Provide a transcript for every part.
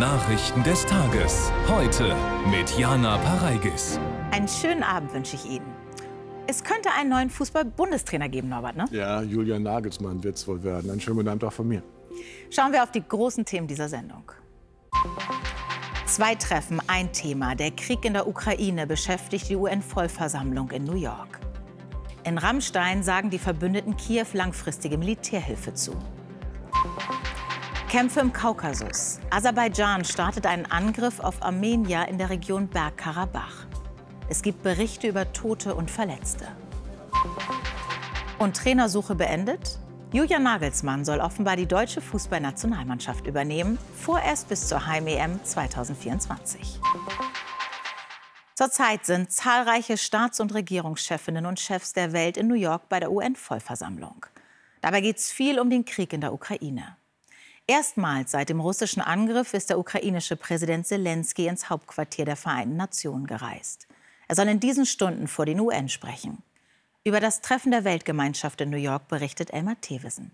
Nachrichten des Tages. Heute mit Jana Pareigis. Einen schönen Abend wünsche ich Ihnen. Es könnte einen neuen Fußball-Bundestrainer geben, Norbert, ne? Ja, Julian Nagelsmann wird es wohl werden. Einen schönen guten Abend auch von mir. Schauen wir auf die großen Themen dieser Sendung. Zwei Treffen, ein Thema. Der Krieg in der Ukraine beschäftigt die UN-Vollversammlung in New York. In Rammstein sagen die Verbündeten Kiew langfristige Militärhilfe zu. Kämpfe im Kaukasus. Aserbaidschan startet einen Angriff auf Armenier in der Region Bergkarabach. Es gibt Berichte über Tote und Verletzte. Und Trainersuche beendet? Julian Nagelsmann soll offenbar die deutsche Fußballnationalmannschaft übernehmen, vorerst bis zur Heim-EM 2024. Zurzeit sind zahlreiche Staats- und Regierungschefinnen und Chefs der Welt in New York bei der UN-Vollversammlung. Dabei geht es viel um den Krieg in der Ukraine. Erstmals seit dem russischen Angriff ist der ukrainische Präsident Zelensky ins Hauptquartier der Vereinten Nationen gereist. Er soll in diesen Stunden vor den UN sprechen. Über das Treffen der Weltgemeinschaft in New York berichtet Elmar Thewesen.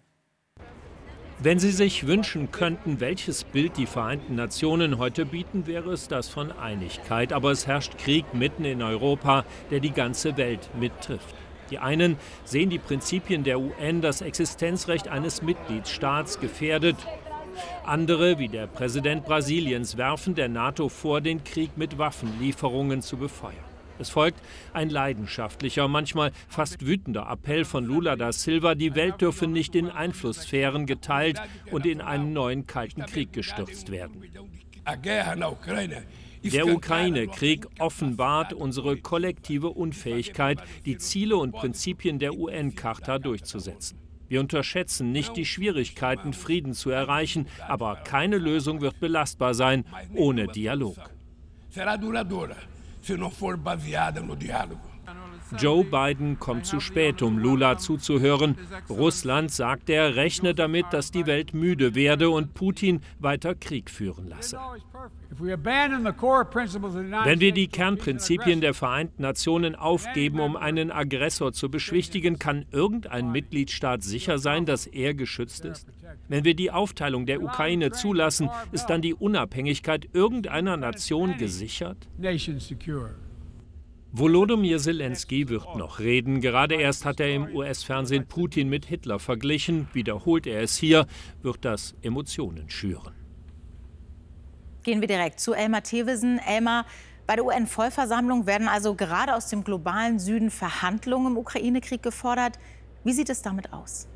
Wenn Sie sich wünschen könnten, welches Bild die Vereinten Nationen heute bieten, wäre es das von Einigkeit. Aber es herrscht Krieg mitten in Europa, der die ganze Welt mittrifft. Die einen sehen die Prinzipien der UN, das Existenzrecht eines Mitgliedstaats gefährdet. Andere, wie der Präsident Brasiliens, werfen der NATO vor, den Krieg mit Waffenlieferungen zu befeuern. Es folgt ein leidenschaftlicher, manchmal fast wütender Appell von Lula da Silva, die Welt dürfe nicht in Einflusssphären geteilt und in einen neuen Kalten Krieg gestürzt werden. Der Ukraine-Krieg offenbart unsere kollektive Unfähigkeit, die Ziele und Prinzipien der UN-Charta durchzusetzen. Wir unterschätzen nicht die Schwierigkeiten, Frieden zu erreichen, aber keine Lösung wird belastbar sein ohne Dialog se não for baseada no diálogo. Joe Biden kommt zu spät, um Lula zuzuhören. Russland, sagt er, rechne damit, dass die Welt müde werde und Putin weiter Krieg führen lasse. Wenn wir die Kernprinzipien der Vereinten Nationen aufgeben, um einen Aggressor zu beschwichtigen, kann irgendein Mitgliedstaat sicher sein, dass er geschützt ist? Wenn wir die Aufteilung der Ukraine zulassen, ist dann die Unabhängigkeit irgendeiner Nation gesichert? Volodymyr Zelensky wird noch reden. Gerade erst hat er im US-Fernsehen Putin mit Hitler verglichen. Wiederholt er es hier, wird das Emotionen schüren. Gehen wir direkt zu Elmar Thewesen. Elmar, bei der UN-Vollversammlung werden also gerade aus dem globalen Süden Verhandlungen im Ukraine-Krieg gefordert. Wie sieht es damit aus?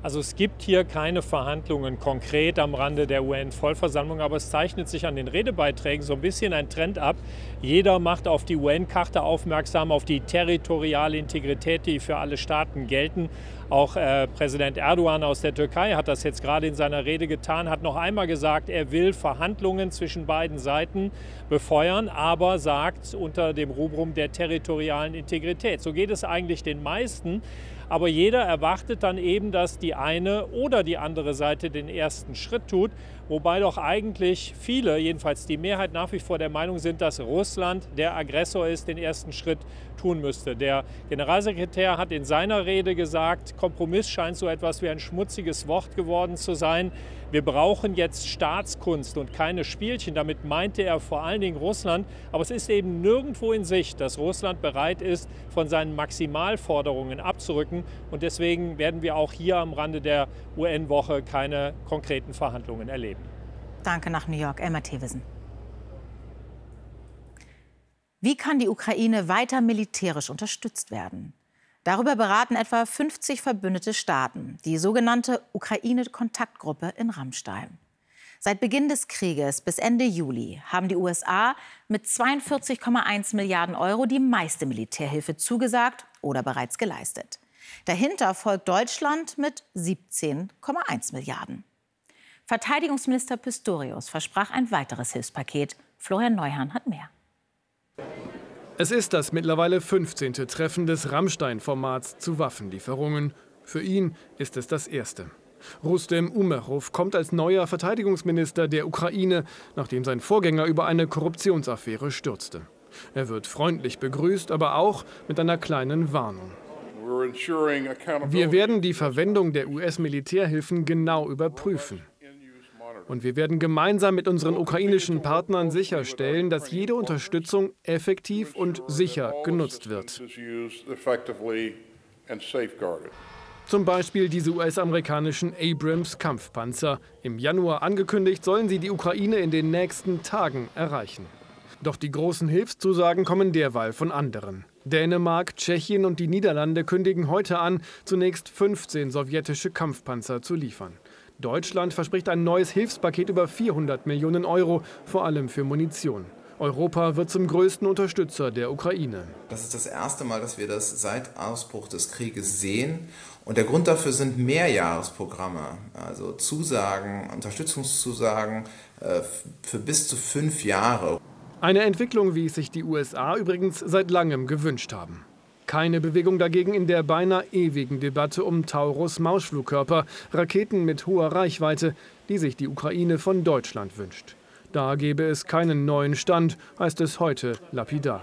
Also es gibt hier keine Verhandlungen konkret am Rande der UN-Vollversammlung, aber es zeichnet sich an den Redebeiträgen so ein bisschen ein Trend ab. Jeder macht auf die UN-Karte aufmerksam, auf die territoriale Integrität, die für alle Staaten gelten. Auch äh, Präsident Erdogan aus der Türkei hat das jetzt gerade in seiner Rede getan, hat noch einmal gesagt, er will Verhandlungen zwischen beiden Seiten befeuern, aber sagt unter dem Rubrum der territorialen Integrität. So geht es eigentlich den meisten. Aber jeder erwartet dann eben, dass die eine oder die andere Seite den ersten Schritt tut, wobei doch eigentlich viele, jedenfalls die Mehrheit nach wie vor der Meinung sind, dass Russland der Aggressor ist, den ersten Schritt tun müsste. Der Generalsekretär hat in seiner Rede gesagt, Kompromiss scheint so etwas wie ein schmutziges Wort geworden zu sein. Wir brauchen jetzt Staatskunst und keine Spielchen. Damit meinte er vor allen Dingen Russland. Aber es ist eben nirgendwo in Sicht, dass Russland bereit ist, von seinen Maximalforderungen abzurücken. Und deswegen werden wir auch hier am Rande der UN-Woche keine konkreten Verhandlungen erleben. Danke nach New York, Emma Thewesen. Wie kann die Ukraine weiter militärisch unterstützt werden? Darüber beraten etwa 50 verbündete Staaten, die sogenannte Ukraine-Kontaktgruppe in Rammstein. Seit Beginn des Krieges bis Ende Juli haben die USA mit 42,1 Milliarden Euro die meiste Militärhilfe zugesagt oder bereits geleistet. Dahinter folgt Deutschland mit 17,1 Milliarden. Verteidigungsminister Pistorius versprach ein weiteres Hilfspaket. Florian Neuhan hat mehr. Es ist das mittlerweile 15. Treffen des Rammstein-Formats zu Waffenlieferungen. Für ihn ist es das erste. Rustem Umerov kommt als neuer Verteidigungsminister der Ukraine, nachdem sein Vorgänger über eine Korruptionsaffäre stürzte. Er wird freundlich begrüßt, aber auch mit einer kleinen Warnung. Wir werden die Verwendung der US-Militärhilfen genau überprüfen. Und wir werden gemeinsam mit unseren ukrainischen Partnern sicherstellen, dass jede Unterstützung effektiv und sicher genutzt wird. Zum Beispiel diese US-amerikanischen Abrams-Kampfpanzer. Im Januar angekündigt, sollen sie die Ukraine in den nächsten Tagen erreichen. Doch die großen Hilfszusagen kommen derweil von anderen. Dänemark, Tschechien und die Niederlande kündigen heute an, zunächst 15 sowjetische Kampfpanzer zu liefern. Deutschland verspricht ein neues Hilfspaket über 400 Millionen Euro, vor allem für Munition. Europa wird zum größten Unterstützer der Ukraine. Das ist das erste Mal, dass wir das seit Ausbruch des Krieges sehen. Und der Grund dafür sind Mehrjahresprogramme, also Zusagen, Unterstützungszusagen äh, für bis zu fünf Jahre. Eine Entwicklung, wie es sich die USA übrigens seit langem gewünscht haben. Keine Bewegung dagegen in der beinahe ewigen Debatte um Taurus-Mauschflugkörper, Raketen mit hoher Reichweite, die sich die Ukraine von Deutschland wünscht. Da gebe es keinen neuen Stand, heißt es heute lapidar.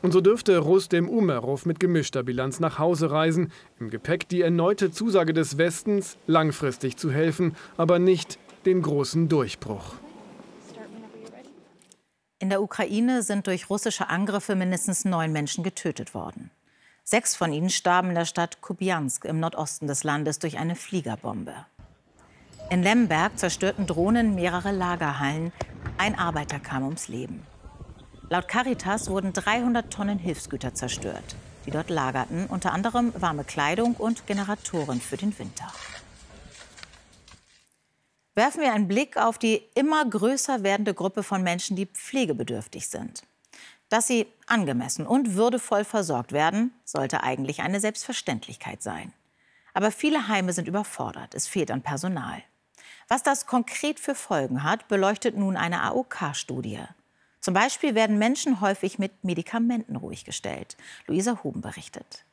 Und so dürfte Rustem Umerov mit gemischter Bilanz nach Hause reisen. Im Gepäck die erneute Zusage des Westens, langfristig zu helfen, aber nicht den großen Durchbruch. In der Ukraine sind durch russische Angriffe mindestens neun Menschen getötet worden. Sechs von ihnen starben in der Stadt Kupiansk im Nordosten des Landes durch eine Fliegerbombe. In Lemberg zerstörten Drohnen mehrere Lagerhallen. Ein Arbeiter kam ums Leben. Laut Caritas wurden 300 Tonnen Hilfsgüter zerstört, die dort lagerten, unter anderem warme Kleidung und Generatoren für den Winter werfen wir einen Blick auf die immer größer werdende Gruppe von Menschen, die pflegebedürftig sind. Dass sie angemessen und würdevoll versorgt werden, sollte eigentlich eine Selbstverständlichkeit sein. Aber viele Heime sind überfordert, es fehlt an Personal. Was das konkret für Folgen hat, beleuchtet nun eine AOK-Studie. Zum Beispiel werden Menschen häufig mit Medikamenten ruhig gestellt. Luisa Huben berichtet.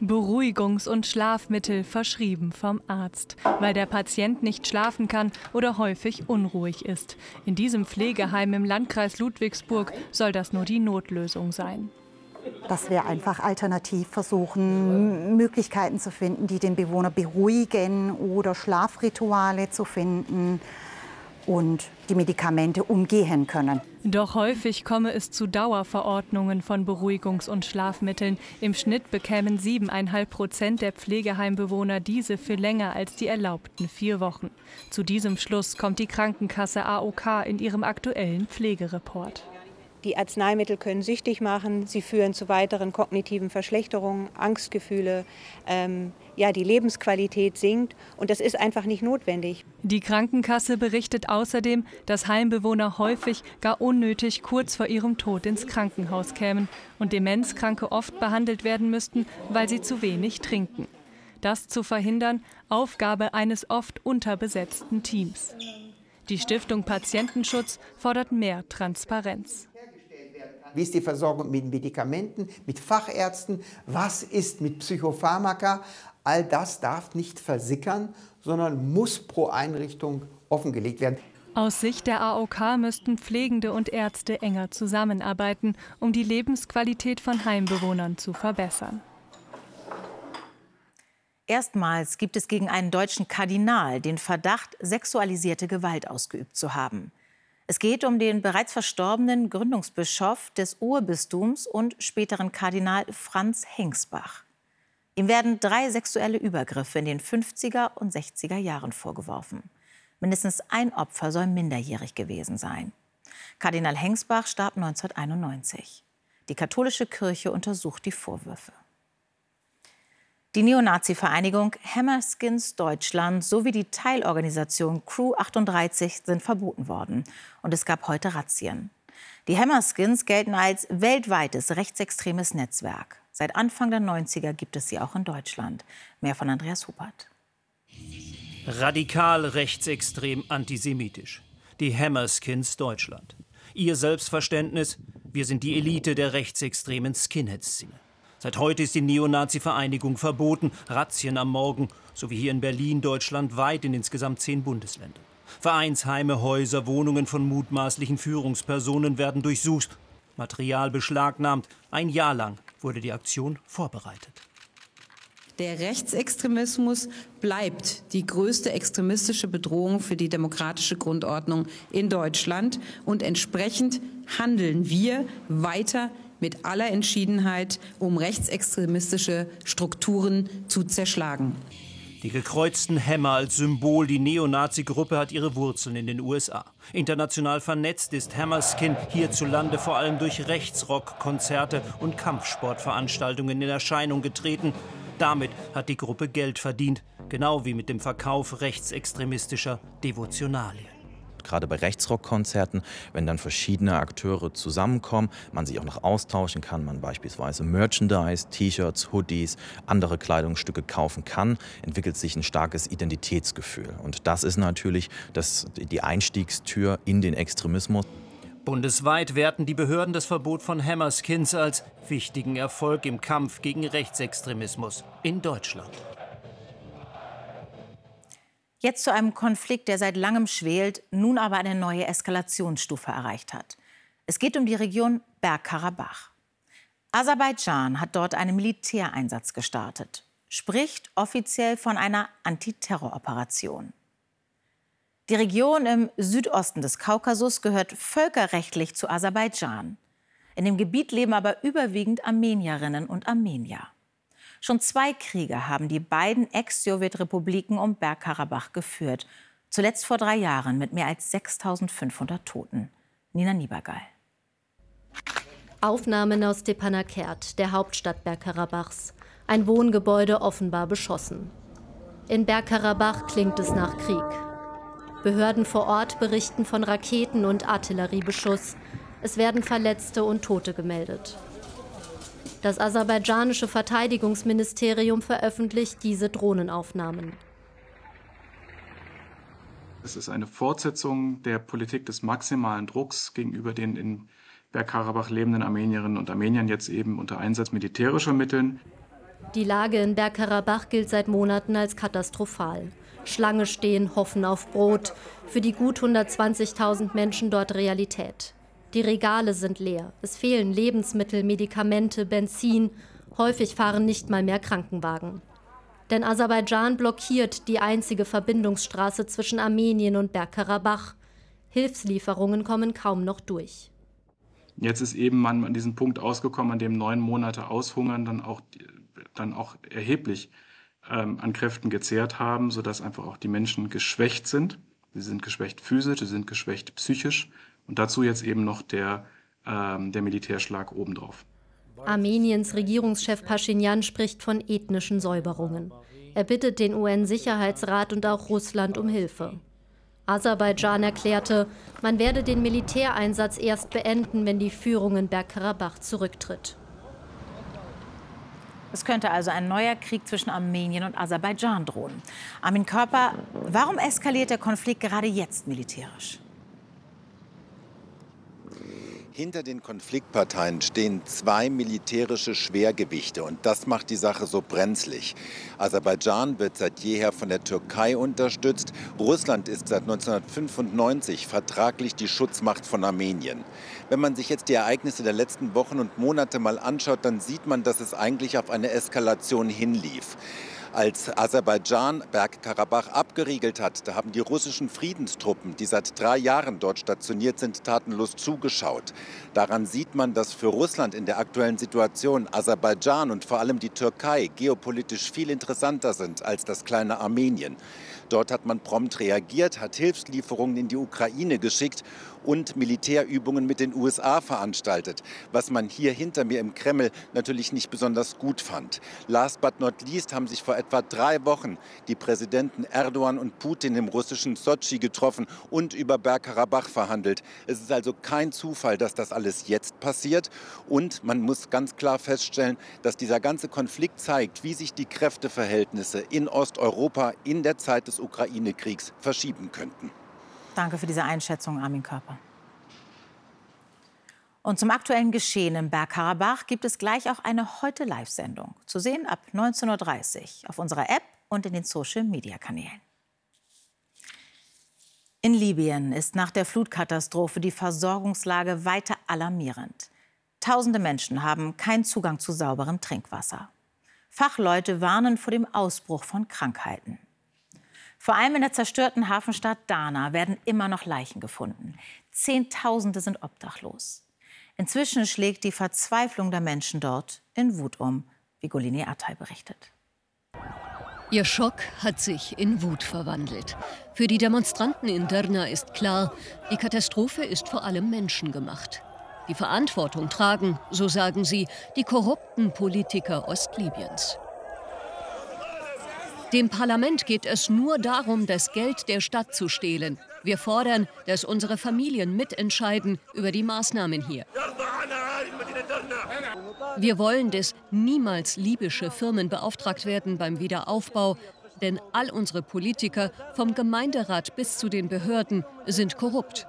Beruhigungs- und Schlafmittel verschrieben vom Arzt, weil der Patient nicht schlafen kann oder häufig unruhig ist. In diesem Pflegeheim im Landkreis Ludwigsburg soll das nur die Notlösung sein. Dass wir einfach alternativ versuchen, Möglichkeiten zu finden, die den Bewohner beruhigen oder Schlafrituale zu finden und die Medikamente umgehen können. Doch häufig komme es zu Dauerverordnungen von Beruhigungs- und Schlafmitteln. Im Schnitt bekämen 7,5 Prozent der Pflegeheimbewohner diese für länger als die erlaubten vier Wochen. Zu diesem Schluss kommt die Krankenkasse AOK in ihrem aktuellen Pflegereport. Die Arzneimittel können süchtig machen, sie führen zu weiteren kognitiven Verschlechterungen, Angstgefühle, ähm, ja, die Lebensqualität sinkt und das ist einfach nicht notwendig. Die Krankenkasse berichtet außerdem, dass Heimbewohner häufig gar unnötig kurz vor ihrem Tod ins Krankenhaus kämen und Demenzkranke oft behandelt werden müssten, weil sie zu wenig trinken. Das zu verhindern, Aufgabe eines oft unterbesetzten Teams. Die Stiftung Patientenschutz fordert mehr Transparenz. Wie ist die Versorgung mit Medikamenten, mit Fachärzten? Was ist mit Psychopharmaka? All das darf nicht versickern, sondern muss pro Einrichtung offengelegt werden. Aus Sicht der AOK müssten Pflegende und Ärzte enger zusammenarbeiten, um die Lebensqualität von Heimbewohnern zu verbessern. Erstmals gibt es gegen einen deutschen Kardinal den Verdacht, sexualisierte Gewalt ausgeübt zu haben. Es geht um den bereits verstorbenen Gründungsbischof des Urbistums und späteren Kardinal Franz Hengsbach. Ihm werden drei sexuelle Übergriffe in den 50er und 60er Jahren vorgeworfen. Mindestens ein Opfer soll minderjährig gewesen sein. Kardinal Hengsbach starb 1991. Die katholische Kirche untersucht die Vorwürfe. Die Neonazi-Vereinigung Hammerskins Deutschland sowie die Teilorganisation Crew 38 sind verboten worden. Und es gab heute Razzien. Die Hammerskins gelten als weltweites rechtsextremes Netzwerk. Seit Anfang der 90er gibt es sie auch in Deutschland. Mehr von Andreas Huppert. Radikal rechtsextrem antisemitisch. Die Hammerskins Deutschland. Ihr Selbstverständnis, wir sind die Elite der rechtsextremen Skinhead-Szene. Seit heute ist die Neonazi-Vereinigung verboten, Razzien am Morgen, so wie hier in Berlin, deutschlandweit in insgesamt zehn Bundesländern. Vereinsheime, Häuser, Wohnungen von mutmaßlichen Führungspersonen werden durchsucht, Material beschlagnahmt. Ein Jahr lang wurde die Aktion vorbereitet. Der Rechtsextremismus bleibt die größte extremistische Bedrohung für die demokratische Grundordnung in Deutschland. Und entsprechend handeln wir weiter mit aller Entschiedenheit, um rechtsextremistische Strukturen zu zerschlagen. Die gekreuzten Hämmer als Symbol, die Neonazi-Gruppe hat ihre Wurzeln in den USA. International vernetzt ist Hammerskin hierzulande vor allem durch Rechtsrock-Konzerte und Kampfsportveranstaltungen in Erscheinung getreten. Damit hat die Gruppe Geld verdient, genau wie mit dem Verkauf rechtsextremistischer Devotionalien gerade bei Rechtsrockkonzerten, wenn dann verschiedene Akteure zusammenkommen, man sich auch noch austauschen kann, man beispielsweise Merchandise, T-Shirts, Hoodies, andere Kleidungsstücke kaufen kann, entwickelt sich ein starkes Identitätsgefühl. Und das ist natürlich das, die Einstiegstür in den Extremismus. Bundesweit werten die Behörden das Verbot von Hammerskins als wichtigen Erfolg im Kampf gegen Rechtsextremismus in Deutschland. Jetzt zu einem Konflikt, der seit langem schwelt, nun aber eine neue Eskalationsstufe erreicht hat. Es geht um die Region Bergkarabach. Aserbaidschan hat dort einen Militäreinsatz gestartet, spricht offiziell von einer Antiterroroperation. Die Region im Südosten des Kaukasus gehört völkerrechtlich zu Aserbaidschan. In dem Gebiet leben aber überwiegend Armenierinnen und Armenier. Schon zwei Kriege haben die beiden Ex-Sowjetrepubliken um Bergkarabach geführt. Zuletzt vor drei Jahren mit mehr als 6500 Toten. Nina Niebergall. Aufnahmen aus Stepanakert, der Hauptstadt Bergkarabachs. Ein Wohngebäude offenbar beschossen. In Bergkarabach klingt es nach Krieg. Behörden vor Ort berichten von Raketen- und Artilleriebeschuss. Es werden Verletzte und Tote gemeldet. Das aserbaidschanische Verteidigungsministerium veröffentlicht diese Drohnenaufnahmen. Es ist eine Fortsetzung der Politik des maximalen Drucks gegenüber den in Bergkarabach lebenden Armenierinnen und Armeniern, jetzt eben unter Einsatz militärischer Mitteln. Die Lage in Bergkarabach gilt seit Monaten als katastrophal. Schlange stehen, hoffen auf Brot. Für die gut 120.000 Menschen dort Realität. Die Regale sind leer. Es fehlen Lebensmittel, Medikamente, Benzin. Häufig fahren nicht mal mehr Krankenwagen. Denn Aserbaidschan blockiert die einzige Verbindungsstraße zwischen Armenien und Bergkarabach. Hilfslieferungen kommen kaum noch durch. Jetzt ist eben man an diesem Punkt ausgekommen, an dem neun Monate Aushungern dann auch, dann auch erheblich ähm, an Kräften gezehrt haben, sodass einfach auch die Menschen geschwächt sind. Sie sind geschwächt physisch, sie sind geschwächt psychisch und dazu jetzt eben noch der, ähm, der Militärschlag obendrauf. Armeniens Regierungschef Pashinyan spricht von ethnischen Säuberungen. Er bittet den UN-Sicherheitsrat und auch Russland um Hilfe. Aserbaidschan erklärte, man werde den Militäreinsatz erst beenden, wenn die Führung in Bergkarabach zurücktritt. Es könnte also ein neuer Krieg zwischen Armenien und Aserbaidschan drohen. Armin Körper, warum eskaliert der Konflikt gerade jetzt militärisch? Hinter den Konfliktparteien stehen zwei militärische Schwergewichte und das macht die Sache so brenzlig. Aserbaidschan wird seit jeher von der Türkei unterstützt. Russland ist seit 1995 vertraglich die Schutzmacht von Armenien. Wenn man sich jetzt die Ereignisse der letzten Wochen und Monate mal anschaut, dann sieht man, dass es eigentlich auf eine Eskalation hinlief. Als Aserbaidschan Bergkarabach abgeriegelt hat, da haben die russischen Friedenstruppen, die seit drei Jahren dort stationiert sind, tatenlos zugeschaut. Daran sieht man, dass für Russland in der aktuellen Situation Aserbaidschan und vor allem die Türkei geopolitisch viel interessanter sind als das kleine Armenien. Dort hat man prompt reagiert, hat Hilfslieferungen in die Ukraine geschickt und Militärübungen mit den USA veranstaltet, was man hier hinter mir im Kreml natürlich nicht besonders gut fand. Last but not least haben sich vor etwa drei Wochen die Präsidenten Erdogan und Putin im russischen Sochi getroffen und über Bergkarabach verhandelt. Es ist also kein Zufall, dass das alles jetzt passiert und man muss ganz klar feststellen, dass dieser ganze Konflikt zeigt, wie sich die Kräfteverhältnisse in Osteuropa in der Zeit des Ukraine-Kriegs verschieben könnten. Danke für diese Einschätzung, Armin Körper. Und zum aktuellen Geschehen im Bergkarabach gibt es gleich auch eine Heute-Live-Sendung. Zu sehen ab 19.30 Uhr auf unserer App und in den Social-Media-Kanälen. In Libyen ist nach der Flutkatastrophe die Versorgungslage weiter alarmierend. Tausende Menschen haben keinen Zugang zu sauberem Trinkwasser. Fachleute warnen vor dem Ausbruch von Krankheiten. Vor allem in der zerstörten Hafenstadt Dana werden immer noch Leichen gefunden. Zehntausende sind obdachlos. Inzwischen schlägt die Verzweiflung der Menschen dort in Wut um, wie Golini Atay berichtet. Ihr Schock hat sich in Wut verwandelt. Für die Demonstranten in Derna ist klar, die Katastrophe ist vor allem menschengemacht. Die Verantwortung tragen, so sagen sie, die korrupten Politiker Ostlibyens. Dem Parlament geht es nur darum, das Geld der Stadt zu stehlen. Wir fordern, dass unsere Familien mitentscheiden über die Maßnahmen hier. Wir wollen, dass niemals libysche Firmen beauftragt werden beim Wiederaufbau, denn all unsere Politiker, vom Gemeinderat bis zu den Behörden, sind korrupt.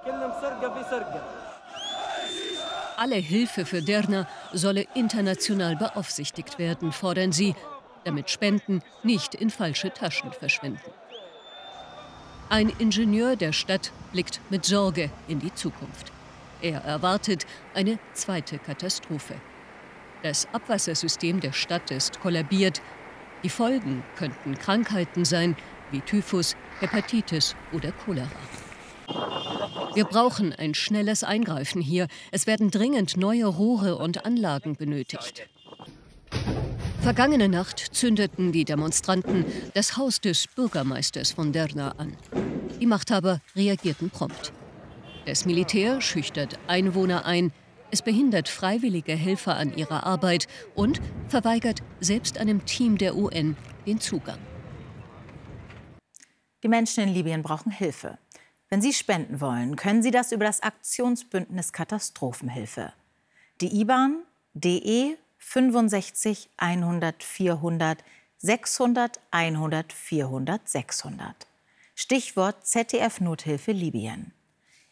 Alle Hilfe für Derna solle international beaufsichtigt werden, fordern sie, damit Spenden nicht in falsche Taschen verschwinden. Ein Ingenieur der Stadt blickt mit Sorge in die Zukunft. Er erwartet eine zweite Katastrophe. Das Abwassersystem der Stadt ist kollabiert. Die Folgen könnten Krankheiten sein wie Typhus, Hepatitis oder Cholera. Wir brauchen ein schnelles Eingreifen hier. Es werden dringend neue Rohre und Anlagen benötigt. Vergangene Nacht zündeten die Demonstranten das Haus des Bürgermeisters von Derna an. Die Machthaber reagierten prompt. Das Militär schüchtert Einwohner ein, es behindert freiwillige Helfer an ihrer Arbeit und verweigert selbst einem Team der UN den Zugang. Die Menschen in Libyen brauchen Hilfe. Wenn sie spenden wollen, können sie das über das Aktionsbündnis Katastrophenhilfe. Die IBAN DE 65 100 400 600 100 400 600. Stichwort ZDF Nothilfe Libyen.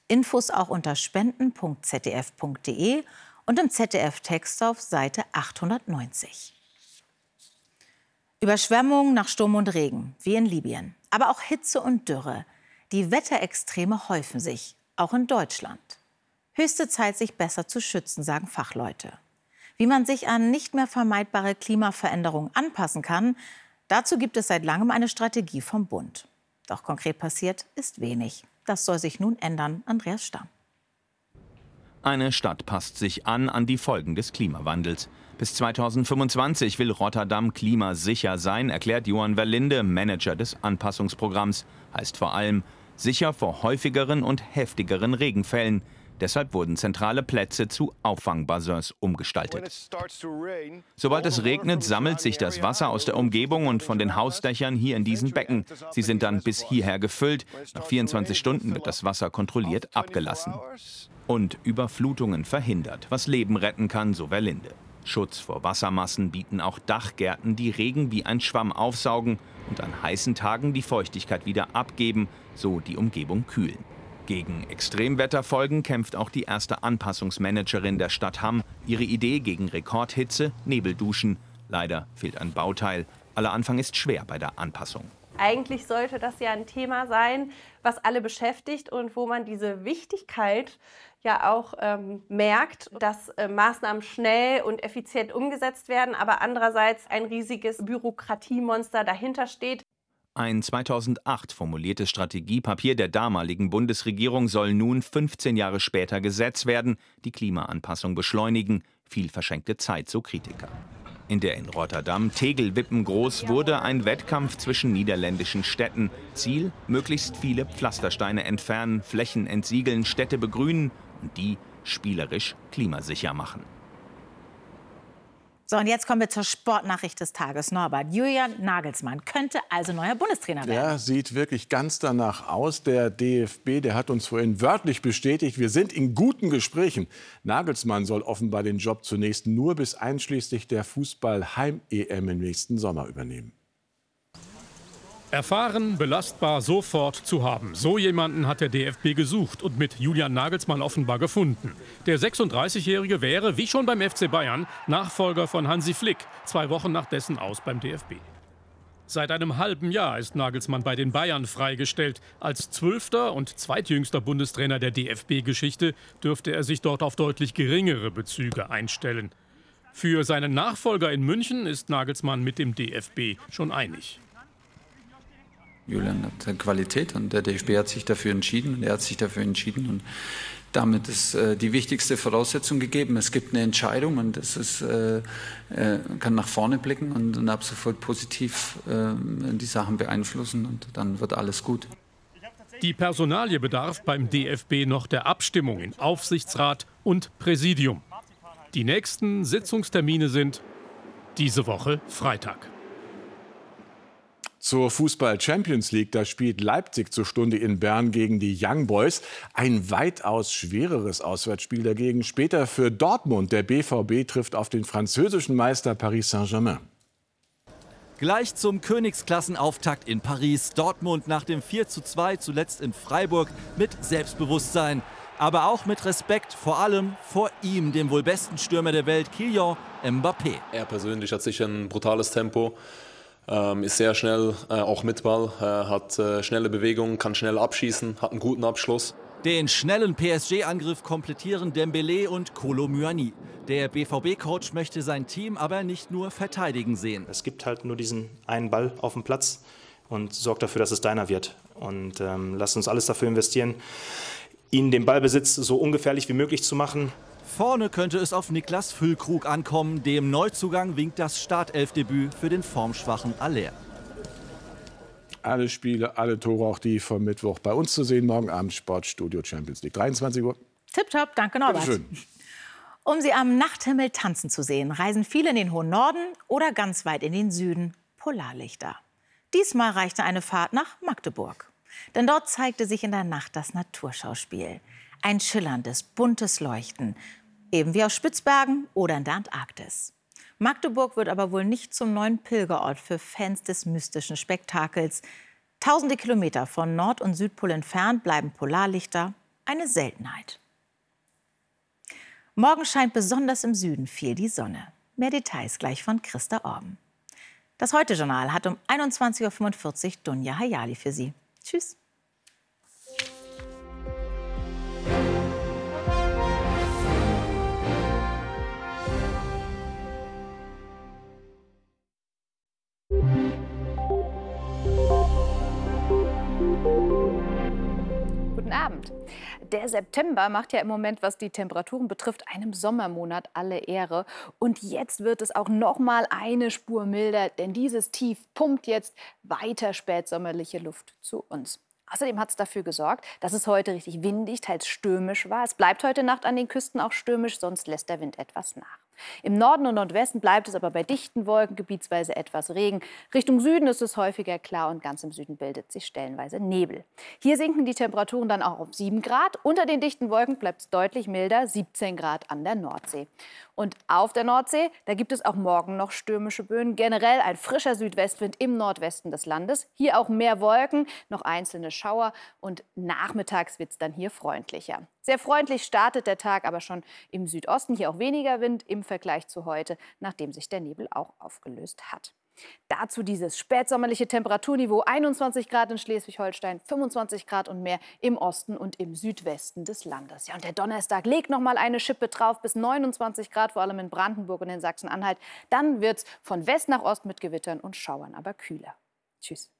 Infos auch unter spenden.zdf.de und im ZDF Text auf Seite 890. Überschwemmungen nach Sturm und Regen, wie in Libyen, aber auch Hitze und Dürre. Die Wetterextreme häufen sich, auch in Deutschland. Höchste Zeit, sich besser zu schützen, sagen Fachleute. Wie man sich an nicht mehr vermeidbare Klimaveränderungen anpassen kann, dazu gibt es seit langem eine Strategie vom Bund. Doch konkret passiert ist wenig. Das soll sich nun ändern. Andreas Stamm. Eine Stadt passt sich an an die Folgen des Klimawandels. Bis 2025 will Rotterdam klimasicher sein, erklärt Johann Verlinde, Manager des Anpassungsprogramms. Heißt vor allem sicher vor häufigeren und heftigeren Regenfällen. Deshalb wurden zentrale Plätze zu Auffangbassins umgestaltet. Sobald es regnet, sammelt sich das Wasser aus der Umgebung und von den Hausdächern hier in diesen Becken. Sie sind dann bis hierher gefüllt. Nach 24 Stunden wird das Wasser kontrolliert abgelassen. Und Überflutungen verhindert, was Leben retten kann, so Verlinde. Schutz vor Wassermassen bieten auch Dachgärten, die Regen wie ein Schwamm aufsaugen und an heißen Tagen die Feuchtigkeit wieder abgeben, so die Umgebung kühlen. Gegen Extremwetterfolgen kämpft auch die erste Anpassungsmanagerin der Stadt Hamm. Ihre Idee gegen Rekordhitze, Nebelduschen. Leider fehlt ein Bauteil. Aller Anfang ist schwer bei der Anpassung. Eigentlich sollte das ja ein Thema sein, was alle beschäftigt und wo man diese Wichtigkeit ja auch ähm, merkt, dass äh, Maßnahmen schnell und effizient umgesetzt werden, aber andererseits ein riesiges Bürokratiemonster dahinter steht. Ein 2008 formuliertes Strategiepapier der damaligen Bundesregierung soll nun 15 Jahre später Gesetz werden, die Klimaanpassung beschleunigen. Viel verschenkte Zeit, so Kritiker. In der in Rotterdam Tegelwippen groß wurde ein Wettkampf zwischen niederländischen Städten. Ziel: möglichst viele Pflastersteine entfernen, Flächen entsiegeln, Städte begrünen und die spielerisch klimasicher machen. So, und jetzt kommen wir zur Sportnachricht des Tages. Norbert, Julian Nagelsmann könnte also neuer Bundestrainer werden. Der sieht wirklich ganz danach aus. Der DFB, der hat uns vorhin wörtlich bestätigt, wir sind in guten Gesprächen. Nagelsmann soll offenbar den Job zunächst nur bis einschließlich der Fußball-Heim-EM im nächsten Sommer übernehmen. Erfahren, belastbar, sofort zu haben. So jemanden hat der DFB gesucht und mit Julian Nagelsmann offenbar gefunden. Der 36-Jährige wäre, wie schon beim FC Bayern, Nachfolger von Hansi Flick, zwei Wochen nach dessen Aus beim DFB. Seit einem halben Jahr ist Nagelsmann bei den Bayern freigestellt. Als zwölfter und zweitjüngster Bundestrainer der DFB-Geschichte dürfte er sich dort auf deutlich geringere Bezüge einstellen. Für seinen Nachfolger in München ist Nagelsmann mit dem DFB schon einig. Julian hat Qualität und der DFB hat sich dafür entschieden und er hat sich dafür entschieden und damit ist äh, die wichtigste Voraussetzung gegeben. Es gibt eine Entscheidung und es ist, äh, äh, kann nach vorne blicken und, und ab sofort positiv äh, die Sachen beeinflussen und dann wird alles gut. Die Personalie bedarf beim DFB noch der Abstimmung in Aufsichtsrat und Präsidium. Die nächsten Sitzungstermine sind diese Woche Freitag. Zur Fußball Champions League, da spielt Leipzig zur Stunde in Bern gegen die Young Boys. Ein weitaus schwereres Auswärtsspiel dagegen später für Dortmund. Der BVB trifft auf den französischen Meister Paris Saint-Germain. Gleich zum Königsklassenauftakt in Paris. Dortmund nach dem 4:2 zuletzt in Freiburg mit Selbstbewusstsein. Aber auch mit Respekt, vor allem vor ihm, dem wohl besten Stürmer der Welt, Kylian Mbappé. Er persönlich hat sicher ein brutales Tempo. Ähm, ist sehr schnell, äh, auch mit Ball, äh, hat äh, schnelle Bewegungen, kann schnell abschießen, hat einen guten Abschluss. Den schnellen PSG-Angriff komplettieren Dembélé und Kolo Muani. Der BVB-Coach möchte sein Team aber nicht nur verteidigen sehen. Es gibt halt nur diesen einen Ball auf dem Platz und sorgt dafür, dass es deiner wird. Und ähm, lass uns alles dafür investieren, ihn den Ballbesitz so ungefährlich wie möglich zu machen. Vorne könnte es auf Niklas Füllkrug ankommen. Dem Neuzugang winkt das Startelfdebüt für den formschwachen Aller. Alle Spiele, alle Tore, auch die vom Mittwoch bei uns zu sehen. Morgen Abend Sportstudio Champions League. 23 Uhr. Tipptopp, danke Norbert. Schön. Um sie am Nachthimmel tanzen zu sehen, reisen viele in den hohen Norden oder ganz weit in den Süden. Polarlichter. Diesmal reichte eine Fahrt nach Magdeburg. Denn dort zeigte sich in der Nacht das Naturschauspiel. Ein schillerndes, buntes Leuchten, eben wie auf Spitzbergen oder in der Antarktis. Magdeburg wird aber wohl nicht zum neuen Pilgerort für Fans des mystischen Spektakels. Tausende Kilometer von Nord- und Südpol entfernt bleiben Polarlichter eine Seltenheit. Morgen scheint besonders im Süden viel die Sonne. Mehr Details gleich von Christa Orben. Das Heute-Journal hat um 21.45 Uhr Dunja Hayali für Sie. Tschüss. Der September macht ja im Moment, was die Temperaturen betrifft, einem Sommermonat alle Ehre. Und jetzt wird es auch noch mal eine Spur milder, denn dieses Tief pumpt jetzt weiter spätsommerliche Luft zu uns. Außerdem hat es dafür gesorgt, dass es heute richtig windig, teils stürmisch war. Es bleibt heute Nacht an den Küsten auch stürmisch, sonst lässt der Wind etwas nach. Im Norden und Nordwesten bleibt es aber bei dichten Wolken, gebietsweise etwas Regen. Richtung Süden ist es häufiger klar und ganz im Süden bildet sich stellenweise Nebel. Hier sinken die Temperaturen dann auch auf 7 Grad. Unter den dichten Wolken bleibt es deutlich milder, 17 Grad an der Nordsee. Und auf der Nordsee, da gibt es auch morgen noch stürmische Böen. Generell ein frischer Südwestwind im Nordwesten des Landes. Hier auch mehr Wolken, noch einzelne Schauer und nachmittags wird es dann hier freundlicher. Sehr freundlich startet der Tag aber schon im Südosten. Hier auch weniger Wind im Vergleich zu heute, nachdem sich der Nebel auch aufgelöst hat. Dazu dieses spätsommerliche Temperaturniveau 21 Grad in Schleswig-Holstein, 25 Grad und mehr im Osten und im Südwesten des Landes. Ja, und der Donnerstag legt noch mal eine Schippe drauf bis 29 Grad, vor allem in Brandenburg und in Sachsen-Anhalt. Dann wird es von West nach Ost mit Gewittern und Schauern aber kühler. Tschüss.